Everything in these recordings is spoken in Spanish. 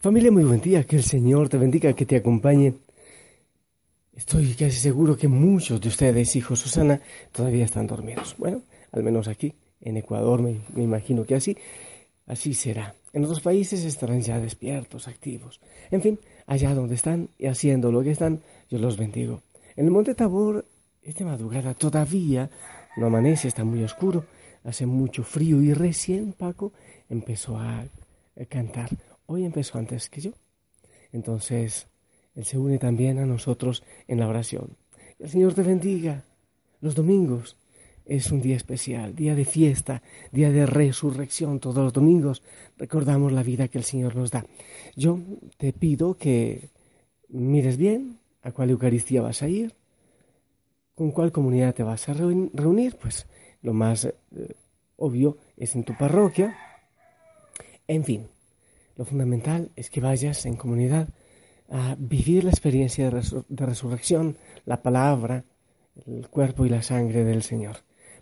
Familia, muy buen día, que el Señor te bendiga, que te acompañe. Estoy casi seguro que muchos de ustedes, hijos Susana, todavía están dormidos. Bueno, al menos aquí, en Ecuador, me, me imagino que así, así será. En otros países estarán ya despiertos, activos. En fin, allá donde están y haciendo lo que están, yo los bendigo. En el Monte Tabor, esta madrugada todavía no amanece, está muy oscuro, hace mucho frío y recién Paco empezó a cantar. Hoy empezó antes que yo. Entonces, Él se une también a nosotros en la oración. El Señor te bendiga. Los domingos es un día especial, día de fiesta, día de resurrección. Todos los domingos recordamos la vida que el Señor nos da. Yo te pido que mires bien a cuál Eucaristía vas a ir, con cuál comunidad te vas a reunir. Pues lo más eh, obvio es en tu parroquia. En fin, lo fundamental es que vayas en comunidad a vivir la experiencia de, resur de, resurrección, la palabra, el cuerpo y la sangre del Señor.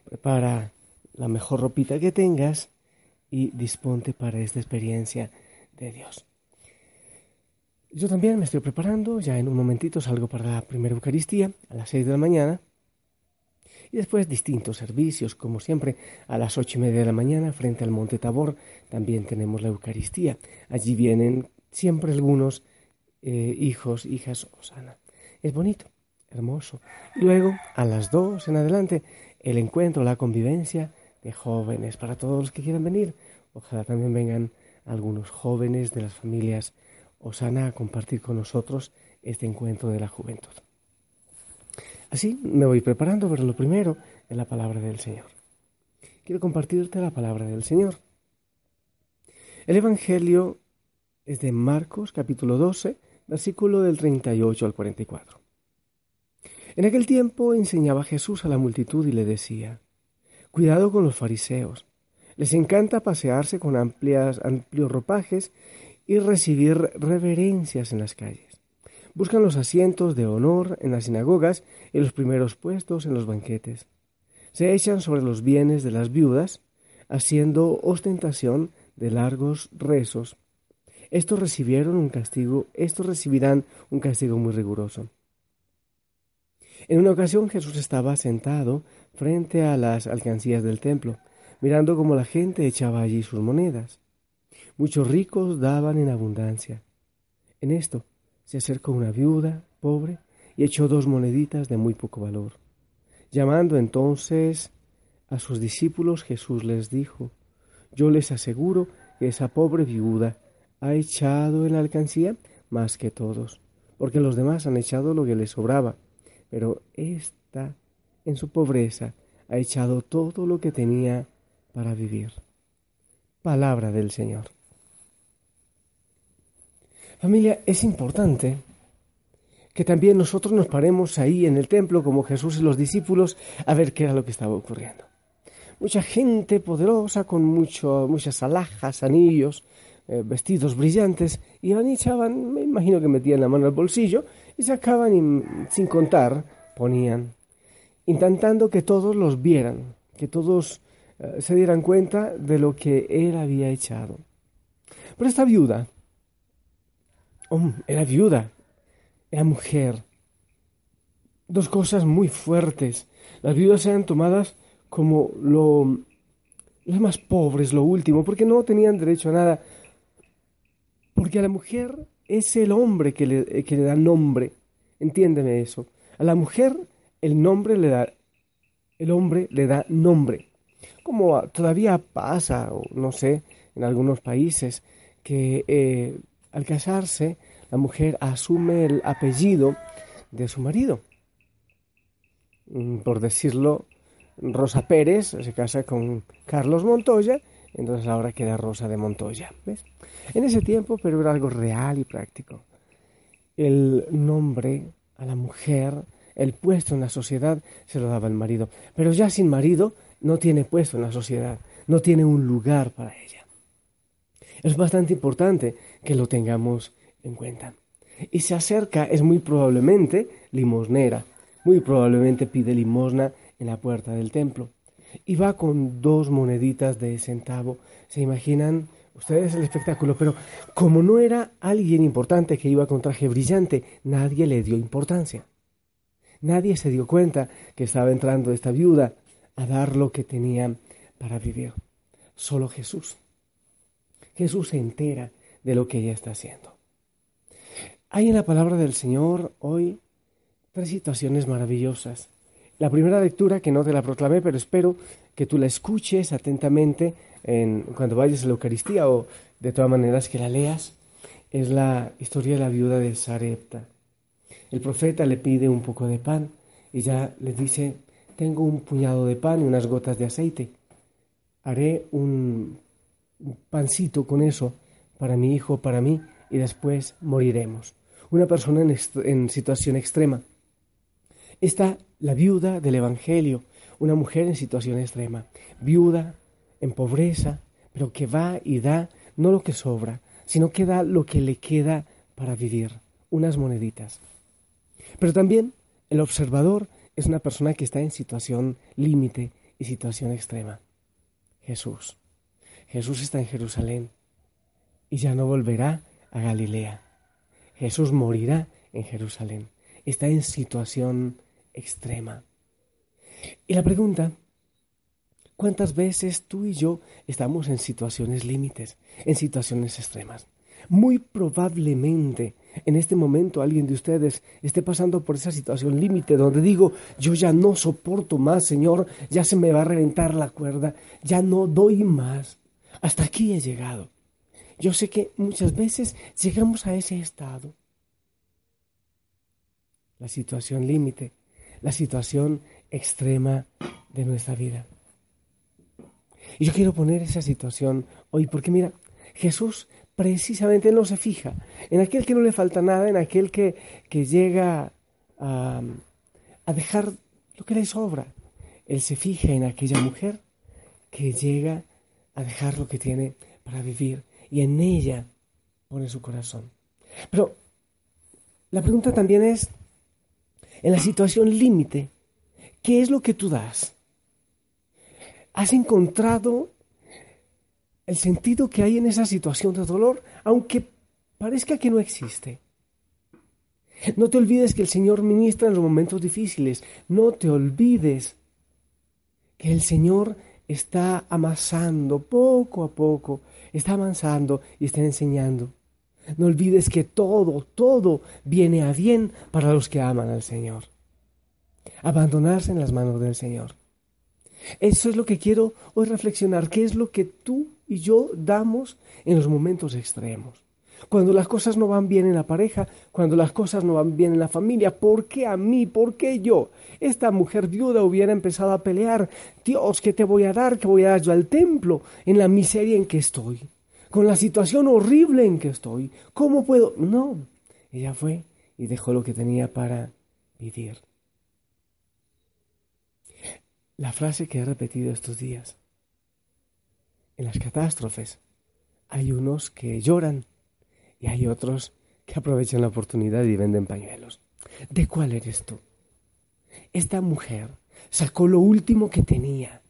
Prepara la mejor ropita que tengas y disponte para esta experiencia de Dios. Yo también me estoy preparando, ya en un momentito salgo para la primera Eucaristía a las seis de la mañana y después distintos servicios, como siempre, a las ocho y media de la mañana frente al Monte Tabor también tenemos la Eucaristía. Allí vienen siempre algunos eh, hijos, hijas, Osana. Es bonito, hermoso. Luego, a las dos en adelante, el encuentro, la convivencia de jóvenes para todos los que quieran venir. Ojalá también vengan algunos jóvenes de las familias Osana a compartir con nosotros este encuentro de la juventud. Así me voy preparando, pero lo primero es la palabra del Señor. Quiero compartirte la palabra del Señor. El Evangelio es de Marcos capítulo 12, versículo del 38 al 44. En aquel tiempo enseñaba Jesús a la multitud y le decía, Cuidado con los fariseos. Les encanta pasearse con amplias, amplios ropajes y recibir reverencias en las calles. Buscan los asientos de honor en las sinagogas y los primeros puestos en los banquetes. Se echan sobre los bienes de las viudas, haciendo ostentación de largos rezos. Estos recibieron un castigo, estos recibirán un castigo muy riguroso. En una ocasión Jesús estaba sentado frente a las alcancías del templo, mirando cómo la gente echaba allí sus monedas. Muchos ricos daban en abundancia. En esto se acercó una viuda pobre y echó dos moneditas de muy poco valor. Llamando entonces a sus discípulos, Jesús les dijo, Yo les aseguro que esa pobre viuda ha echado en la alcancía más que todos, porque los demás han echado lo que les sobraba, pero ésta, en su pobreza, ha echado todo lo que tenía para vivir. Palabra del Señor. Familia, es importante que también nosotros nos paremos ahí en el templo como Jesús y los discípulos a ver qué era lo que estaba ocurriendo. Mucha gente poderosa con mucho, muchas alhajas, anillos, eh, vestidos brillantes, iban y echaban, me imagino que metían la mano al bolsillo y sacaban y sin contar ponían, intentando que todos los vieran, que todos eh, se dieran cuenta de lo que él había echado. Pero esta viuda, era viuda, era mujer. Dos cosas muy fuertes. Las viudas eran tomadas como lo, las más pobres, lo último, porque no tenían derecho a nada. Porque a la mujer es el hombre que le, que le da nombre. Entiéndeme eso. A la mujer el nombre le da, el hombre le da nombre. Como todavía pasa, o no sé, en algunos países, que eh, al casarse la mujer asume el apellido de su marido. Por decirlo Rosa Pérez se casa con Carlos Montoya, entonces ahora queda Rosa de Montoya. ¿ves? En ese tiempo, pero era algo real y práctico. El nombre a la mujer, el puesto en la sociedad, se lo daba el marido. Pero ya sin marido, no tiene puesto en la sociedad, no tiene un lugar para ella. Es bastante importante que lo tengamos en cuenta. Y se acerca, es muy probablemente limosnera, muy probablemente pide limosna en la puerta del templo. Y va con dos moneditas de centavo. ¿Se imaginan ustedes el espectáculo? Pero como no era alguien importante que iba con traje brillante, nadie le dio importancia. Nadie se dio cuenta que estaba entrando esta viuda a dar lo que tenía para vivir. Solo Jesús. Jesús se entera de lo que ella está haciendo. Hay en la palabra del Señor hoy tres situaciones maravillosas. La primera lectura, que no te la proclamé, pero espero que tú la escuches atentamente en, cuando vayas a la Eucaristía o de todas maneras que la leas, es la historia de la viuda de Sarepta. El profeta le pide un poco de pan y ya le dice, tengo un puñado de pan y unas gotas de aceite. Haré un pancito con eso para mi hijo, para mí, y después moriremos. Una persona en, situación extrema. Está la viuda del Evangelio, una mujer en situación extrema, viuda, en pobreza, pero que va y da no lo que sobra, sino que da lo que le queda para vivir, unas moneditas. Pero también el observador es una persona que está en situación límite y situación extrema. Jesús. Jesús está en Jerusalén y ya no volverá a Galilea. Jesús morirá en Jerusalén. Está en situación extrema. Y la pregunta, ¿cuántas veces tú y yo estamos en situaciones límites, en situaciones extremas? Muy probablemente en este momento alguien de ustedes esté pasando por esa situación límite donde digo, yo ya no soporto más, Señor, ya se me va a reventar la cuerda, ya no doy más. Hasta aquí he llegado. Yo sé que muchas veces llegamos a ese estado. La situación límite la situación extrema de nuestra vida. Y yo quiero poner esa situación hoy, porque mira, Jesús precisamente no se fija en aquel que no le falta nada, en aquel que, que llega a, a dejar lo que le sobra. Él se fija en aquella mujer que llega a dejar lo que tiene para vivir y en ella pone su corazón. Pero la pregunta también es, en la situación límite, ¿qué es lo que tú das? ¿Has encontrado el sentido que hay en esa situación de dolor, aunque parezca que no existe? No te olvides que el Señor ministra en los momentos difíciles. No te olvides que el Señor está amasando poco a poco, está avanzando y está enseñando. No olvides que todo, todo viene a bien para los que aman al Señor. Abandonarse en las manos del Señor. Eso es lo que quiero hoy reflexionar. ¿Qué es lo que tú y yo damos en los momentos extremos? Cuando las cosas no van bien en la pareja, cuando las cosas no van bien en la familia, ¿por qué a mí? ¿Por qué yo? Esta mujer viuda hubiera empezado a pelear. Dios, ¿qué te voy a dar? ¿Qué voy a dar yo al templo en la miseria en que estoy? con la situación horrible en que estoy. ¿Cómo puedo? No, ella fue y dejó lo que tenía para vivir. La frase que he repetido estos días. En las catástrofes hay unos que lloran y hay otros que aprovechan la oportunidad y venden pañuelos. ¿De cuál eres tú? Esta mujer sacó lo último que tenía.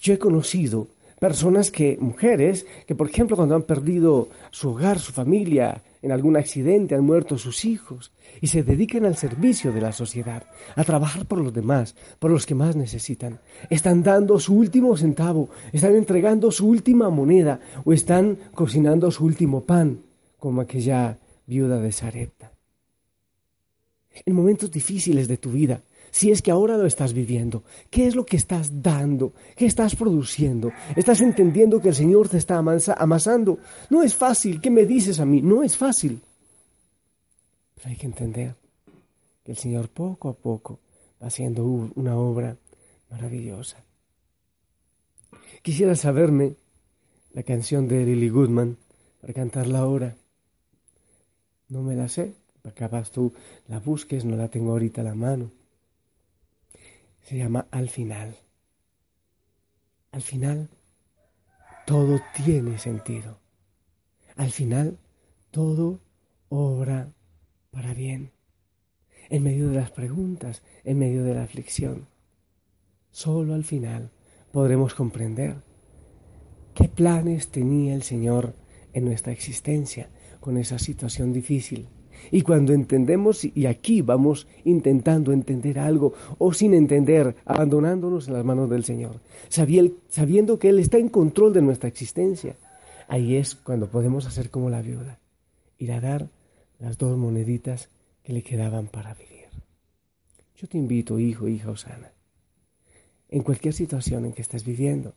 Yo he conocido personas que, mujeres, que por ejemplo cuando han perdido su hogar, su familia, en algún accidente, han muerto sus hijos, y se dedican al servicio de la sociedad, a trabajar por los demás, por los que más necesitan. Están dando su último centavo, están entregando su última moneda, o están cocinando su último pan, como aquella viuda de Sarepta. En momentos difíciles de tu vida, si es que ahora lo estás viviendo? ¿Qué es lo que estás dando? ¿Qué estás produciendo? ¿Estás entendiendo que el Señor te está amasando? No es fácil. ¿Qué me dices a mí? No es fácil. Pero hay que entender que el Señor poco a poco va haciendo una obra maravillosa. Quisiera saberme la canción de Lily Goodman para cantarla ahora. No me la sé, acabas tú la busques, no la tengo ahorita a la mano. Se llama Al final. Al final todo tiene sentido. Al final todo obra para bien. En medio de las preguntas, en medio de la aflicción. Solo al final podremos comprender qué planes tenía el Señor en nuestra existencia con esa situación difícil. Y cuando entendemos, y aquí vamos intentando entender algo, o sin entender, abandonándonos en las manos del Señor, sabiendo que Él está en control de nuestra existencia, ahí es cuando podemos hacer como la viuda, ir a dar las dos moneditas que le quedaban para vivir. Yo te invito, hijo, hija Osana, en cualquier situación en que estés viviendo,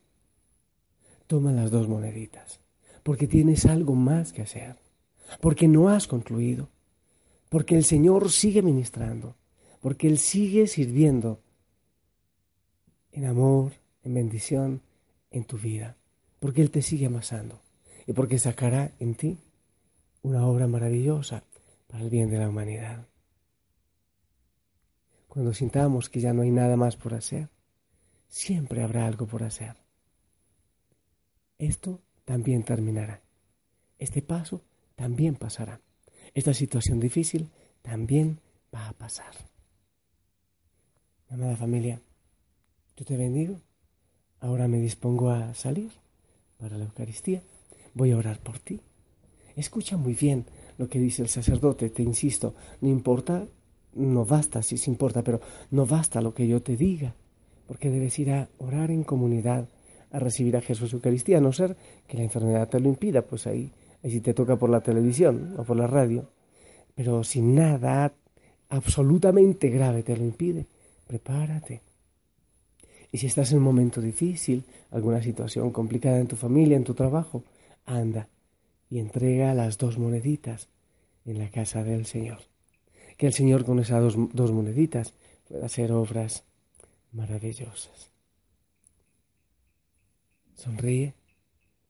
toma las dos moneditas, porque tienes algo más que hacer, porque no has concluido, porque el Señor sigue ministrando, porque Él sigue sirviendo en amor, en bendición, en tu vida, porque Él te sigue amasando y porque sacará en ti una obra maravillosa para el bien de la humanidad. Cuando sintamos que ya no hay nada más por hacer, siempre habrá algo por hacer. Esto también terminará. Este paso también pasará. Esta situación difícil también va a pasar. Amada familia, yo te bendigo. Ahora me dispongo a salir para la Eucaristía. Voy a orar por ti. Escucha muy bien lo que dice el sacerdote, te insisto, no importa, no basta, si se importa, pero no basta lo que yo te diga porque debes ir a orar en comunidad, a recibir a Jesús Eucaristía, a no ser que la enfermedad te lo impida, pues ahí, ahí sí te toca por la televisión o por la radio. Pero si nada absolutamente grave te lo impide, prepárate. Y si estás en un momento difícil, alguna situación complicada en tu familia, en tu trabajo, anda y entrega las dos moneditas en la casa del Señor. Que el Señor con esas dos, dos moneditas pueda hacer obras maravillosas. Sonríe.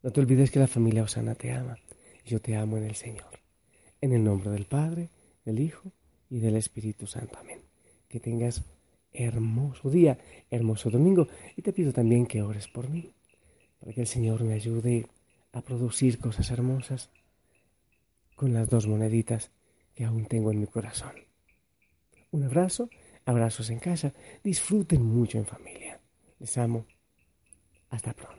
No te olvides que la familia Osana te ama. Yo te amo en el Señor. En el nombre del Padre, del Hijo y del Espíritu Santo. Amén. Que tengas hermoso día, hermoso domingo. Y te pido también que ores por mí. Para que el Señor me ayude a producir cosas hermosas con las dos moneditas que aún tengo en mi corazón. Un abrazo abrazos en casa, disfruten mucho en familia. Les amo. Hasta pronto.